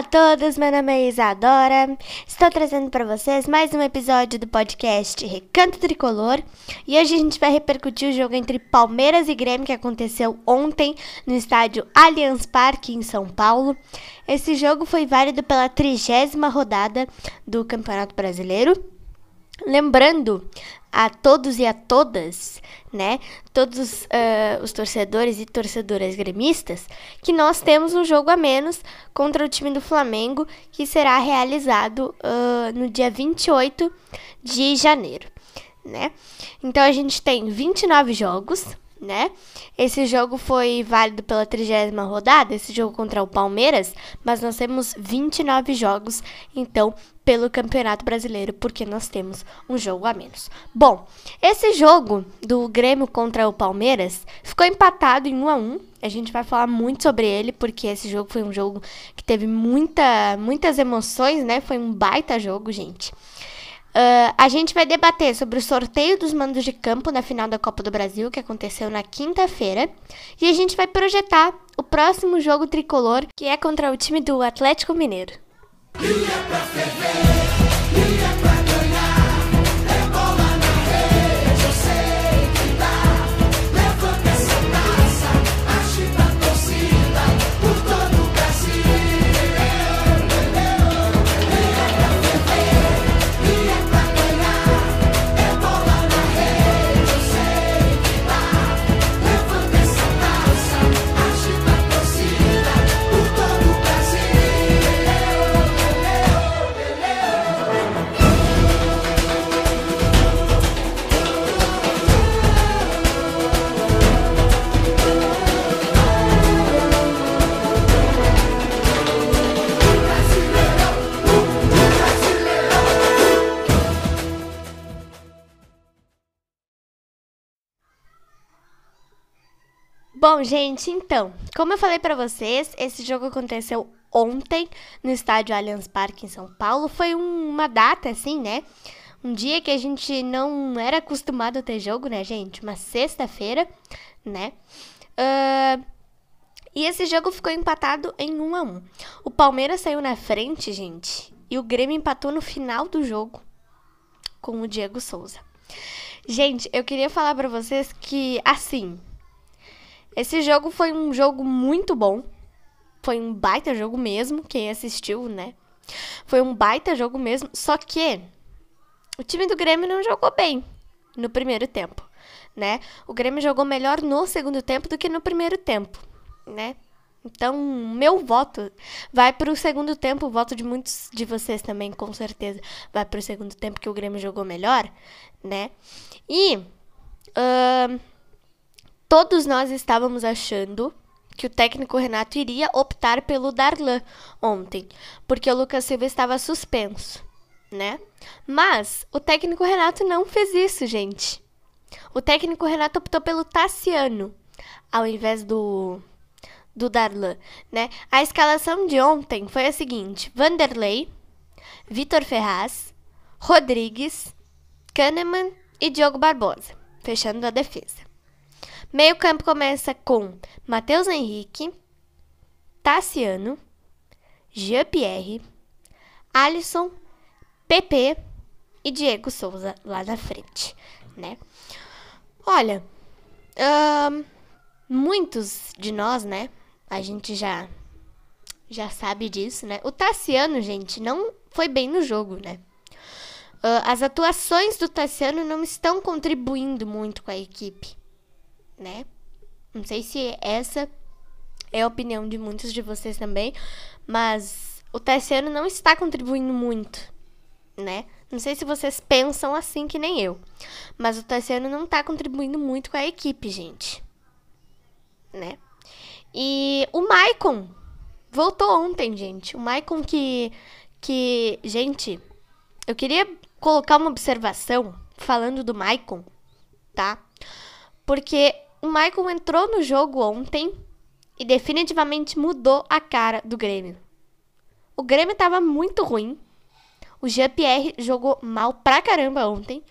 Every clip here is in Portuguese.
a todos, meu nome é Isadora. Estou trazendo para vocês mais um episódio do podcast Recanto Tricolor. E hoje a gente vai repercutir o jogo entre Palmeiras e Grêmio que aconteceu ontem no estádio Allianz Parque em São Paulo. Esse jogo foi válido pela trigésima rodada do Campeonato Brasileiro. Lembrando a todos e a todas, né? Todos uh, os torcedores e torcedoras gremistas, que nós temos um jogo a menos contra o time do Flamengo, que será realizado uh, no dia 28 de janeiro, né? Então a gente tem 29 jogos, né? Esse jogo foi válido pela trigésima rodada, esse jogo contra o Palmeiras, mas nós temos 29 jogos, então, pelo Campeonato Brasileiro, porque nós temos um jogo a menos. Bom, esse jogo do Grêmio contra o Palmeiras ficou empatado em 1 a 1. A gente vai falar muito sobre ele, porque esse jogo foi um jogo que teve muita, muitas emoções, né? Foi um baita jogo, gente. Uh, a gente vai debater sobre o sorteio dos mandos de campo na final da Copa do Brasil, que aconteceu na quinta-feira. E a gente vai projetar o próximo jogo tricolor, que é contra o time do Atlético Mineiro. Bom, gente, então, como eu falei para vocês, esse jogo aconteceu ontem no estádio Allianz Parque em São Paulo. Foi um, uma data, assim, né? Um dia que a gente não era acostumado a ter jogo, né, gente? Uma sexta-feira, né? Uh, e esse jogo ficou empatado em 1 a 1 O Palmeiras saiu na frente, gente, e o Grêmio empatou no final do jogo com o Diego Souza. Gente, eu queria falar para vocês que, assim, esse jogo foi um jogo muito bom. Foi um baita jogo mesmo, quem assistiu, né? Foi um baita jogo mesmo, só que o time do Grêmio não jogou bem no primeiro tempo, né? O Grêmio jogou melhor no segundo tempo do que no primeiro tempo, né? Então, meu voto vai para o segundo tempo, o voto de muitos de vocês também, com certeza, vai para o segundo tempo que o Grêmio jogou melhor, né? E uh, Todos nós estávamos achando que o técnico Renato iria optar pelo Darlan ontem, porque o Lucas Silva estava suspenso, né? Mas o técnico Renato não fez isso, gente. O técnico Renato optou pelo Tassiano ao invés do do Darlan, né? A escalação de ontem foi a seguinte: Vanderlei, Vitor Ferraz, Rodrigues, Kahneman e Diogo Barbosa, fechando a defesa. Meio campo começa com Matheus Henrique, Tassiano, Jean-Pierre, Alisson, PP e Diego Souza lá na frente, né? Olha, muitos de nós, né? A gente já já sabe disso, né? O Tassiano, gente, não foi bem no jogo, né? Uh, as atuações do Tassiano não estão contribuindo muito com a equipe né? Não sei se essa é a opinião de muitos de vocês também, mas o Tassiano não está contribuindo muito, né? Não sei se vocês pensam assim que nem eu, mas o Tassiano não está contribuindo muito com a equipe, gente, né? E o Maicon voltou ontem, gente. O Maicon que que, gente, eu queria colocar uma observação falando do Maicon, tá? Porque o Michael entrou no jogo ontem e definitivamente mudou a cara do Grêmio. O Grêmio estava muito ruim. O Jean-Pierre jogou mal pra caramba ontem.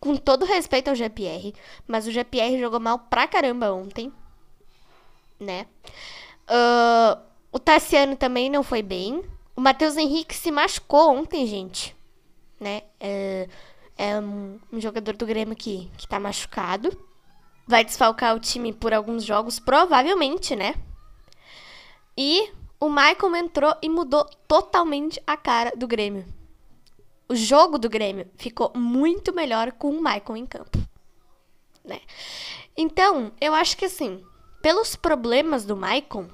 Com todo respeito ao Jean-Pierre. Mas o Jean-Pierre jogou mal pra caramba ontem. Né? Uh, o Tassiano também não foi bem. o Matheus Henrique se machucou ontem, gente. Né? É, é um, um, jogador do Grêmio que, que tá machucado. Vai desfalcar o time por alguns jogos, provavelmente, né? E o Michael entrou e mudou totalmente a cara do Grêmio. O jogo do Grêmio ficou muito melhor com o Michael em campo. Né? Então, eu acho que assim, pelos problemas do Michael,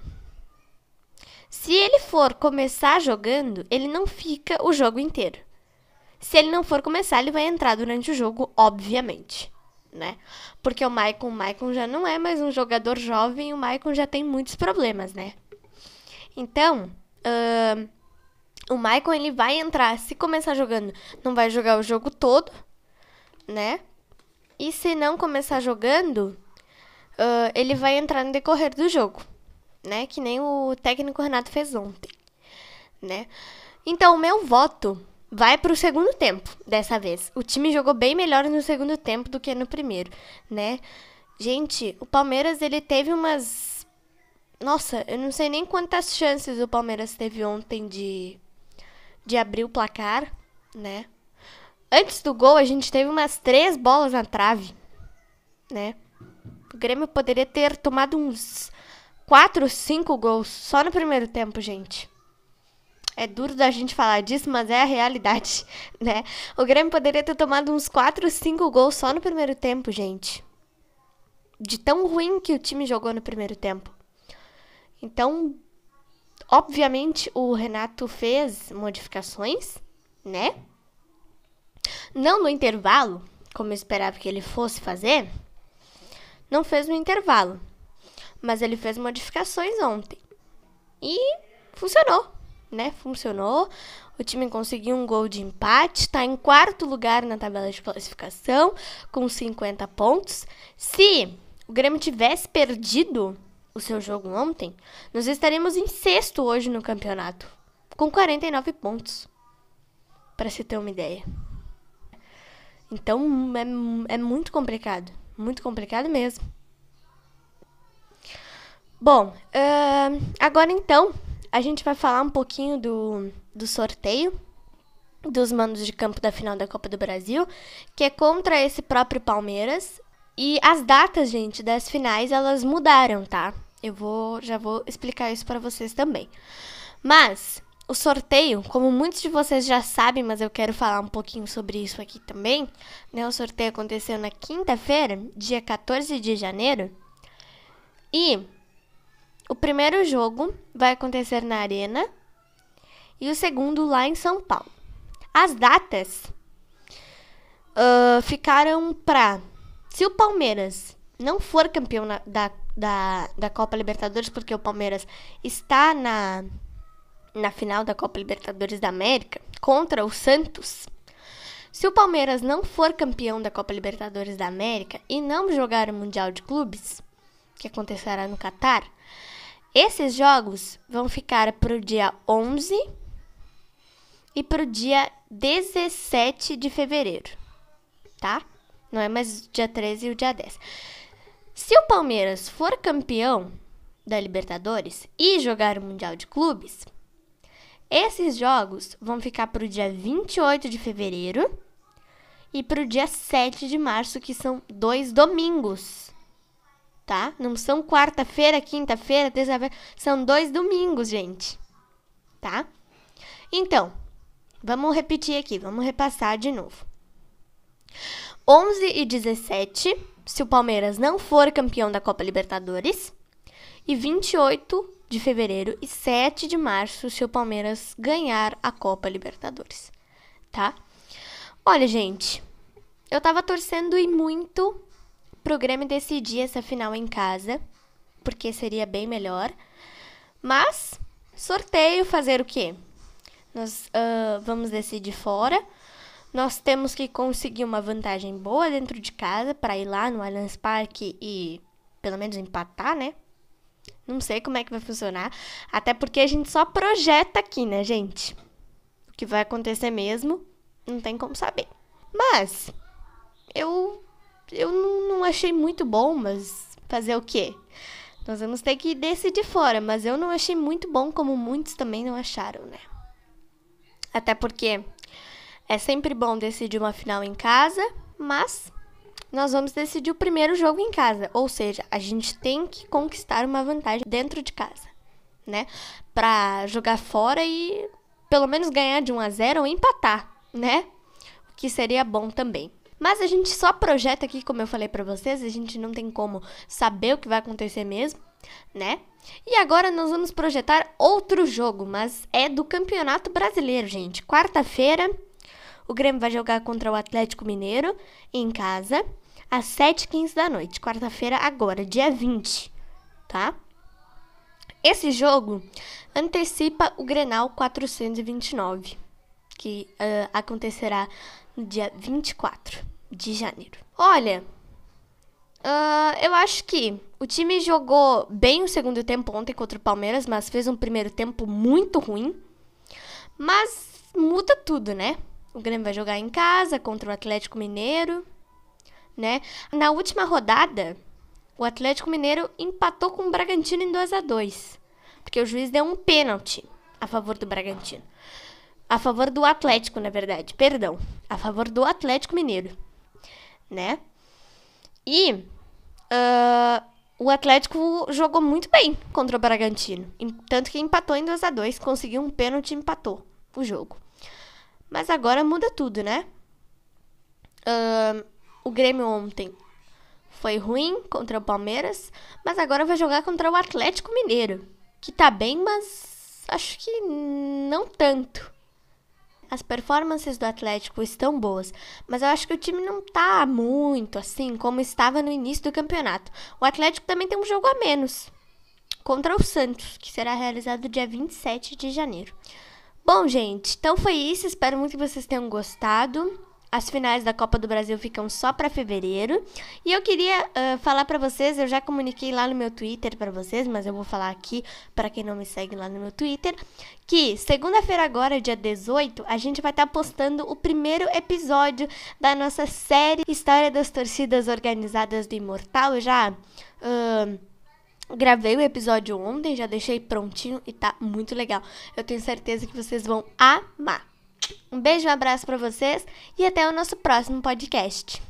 se ele for começar jogando, ele não fica o jogo inteiro. Se ele não for começar, ele vai entrar durante o jogo, obviamente, né? Porque o Maicon, o Maicon já não é mais um jogador jovem, o Maicon já tem muitos problemas, né? Então, uh, o Maicon ele vai entrar, se começar jogando, não vai jogar o jogo todo, né? E se não começar jogando, uh, ele vai entrar no decorrer do jogo, né? Que nem o técnico Renato fez ontem, né? Então, o meu voto vai para o segundo tempo dessa vez. O time jogou bem melhor no segundo tempo do que no primeiro, né? Gente, o Palmeiras ele teve umas Nossa, eu não sei nem quantas chances o Palmeiras teve ontem de de abrir o placar, né? Antes do gol, a gente teve umas três bolas na trave, né? O Grêmio poderia ter tomado uns quatro, cinco gols só no primeiro tempo, gente. É duro da gente falar disso, mas é a realidade, né? O Grêmio poderia ter tomado uns 4, 5 gols só no primeiro tempo, gente. De tão ruim que o time jogou no primeiro tempo. Então, obviamente, o Renato fez modificações, né? Não no intervalo, como eu esperava que ele fosse fazer. Não fez no intervalo. Mas ele fez modificações ontem. E funcionou né? Funcionou. O time conseguiu um gol de empate, está em quarto lugar na tabela de classificação, com 50 pontos. Se o Grêmio tivesse perdido o seu jogo ontem, nós estaríamos em sexto hoje no campeonato, com 49 pontos. Para se ter uma ideia. Então é, é muito complicado. Muito complicado mesmo. Bom, uh, agora então a gente vai falar um pouquinho do, do sorteio dos mandos de campo da final da Copa do Brasil, que é contra esse próprio Palmeiras. E as datas, gente, das finais, elas mudaram, tá? Eu vou já vou explicar isso para vocês também. Mas o sorteio, como muitos de vocês já sabem, mas eu quero falar um pouquinho sobre isso aqui também, né? O sorteio aconteceu na quinta-feira, dia 14 de janeiro. E o primeiro jogo vai acontecer na Arena e o segundo lá em São Paulo. As datas uh, ficaram para. Se o Palmeiras não for campeão na, da, da, da Copa Libertadores, porque o Palmeiras está na, na final da Copa Libertadores da América contra o Santos. Se o Palmeiras não for campeão da Copa Libertadores da América e não jogar o Mundial de Clubes, que acontecerá no Catar, esses jogos vão ficar para o dia 11 e para o dia 17 de fevereiro, tá? Não é mais dia 13 e o dia 10. Se o Palmeiras for campeão da Libertadores e jogar o Mundial de Clubes, esses jogos vão ficar para o dia 28 de fevereiro e para o dia 7 de março, que são dois domingos tá? Não são quarta-feira, quinta-feira, terça-feira, são dois domingos, gente, tá? Então, vamos repetir aqui, vamos repassar de novo. 11 e 17, se o Palmeiras não for campeão da Copa Libertadores, e 28 de fevereiro e 7 de março, se o Palmeiras ganhar a Copa Libertadores, tá? Olha, gente, eu tava torcendo e muito pro Grêmio decidir essa final em casa, porque seria bem melhor. Mas, sorteio, fazer o quê? Nós uh, vamos decidir fora. Nós temos que conseguir uma vantagem boa dentro de casa para ir lá no Allianz Parque e pelo menos empatar, né? Não sei como é que vai funcionar. Até porque a gente só projeta aqui, né, gente? O que vai acontecer mesmo, não tem como saber. Mas eu eu não achei muito bom, mas fazer o quê? Nós vamos ter que decidir fora, mas eu não achei muito bom, como muitos também não acharam, né? Até porque é sempre bom decidir uma final em casa, mas nós vamos decidir o primeiro jogo em casa. Ou seja, a gente tem que conquistar uma vantagem dentro de casa, né? Pra jogar fora e pelo menos ganhar de 1 a 0 ou empatar, né? O que seria bom também. Mas a gente só projeta aqui, como eu falei para vocês, a gente não tem como saber o que vai acontecer mesmo, né? E agora nós vamos projetar outro jogo, mas é do Campeonato Brasileiro, gente. Quarta-feira, o Grêmio vai jogar contra o Atlético Mineiro em casa, às 7h15 da noite. Quarta-feira, agora, dia 20, tá? Esse jogo antecipa o Grenal 429, que uh, acontecerá no dia 24 de janeiro. Olha, uh, eu acho que o time jogou bem o segundo tempo ontem contra o Palmeiras, mas fez um primeiro tempo muito ruim. Mas muda tudo, né? O Grêmio vai jogar em casa contra o Atlético Mineiro, né? Na última rodada, o Atlético Mineiro empatou com o Bragantino em 2 a 2 porque o juiz deu um pênalti a favor do Bragantino. A favor do Atlético, na verdade, perdão, a favor do Atlético Mineiro, né? E uh, o Atlético jogou muito bem contra o Bragantino, tanto que empatou em 2 a 2 conseguiu um pênalti e empatou o jogo. Mas agora muda tudo, né? Uh, o Grêmio ontem foi ruim contra o Palmeiras, mas agora vai jogar contra o Atlético Mineiro, que tá bem, mas acho que não tanto. As performances do Atlético estão boas, mas eu acho que o time não tá muito assim como estava no início do campeonato. O Atlético também tem um jogo a menos contra o Santos, que será realizado dia 27 de janeiro. Bom, gente, então foi isso. Espero muito que vocês tenham gostado. As finais da Copa do Brasil ficam só para fevereiro. E eu queria uh, falar para vocês, eu já comuniquei lá no meu Twitter para vocês, mas eu vou falar aqui para quem não me segue lá no meu Twitter, que segunda-feira agora, dia 18, a gente vai estar tá postando o primeiro episódio da nossa série História das Torcidas Organizadas do Imortal. Eu já uh, gravei o episódio ontem, já deixei prontinho e tá muito legal. Eu tenho certeza que vocês vão amar. Um beijo, um abraço para vocês e até o nosso próximo podcast.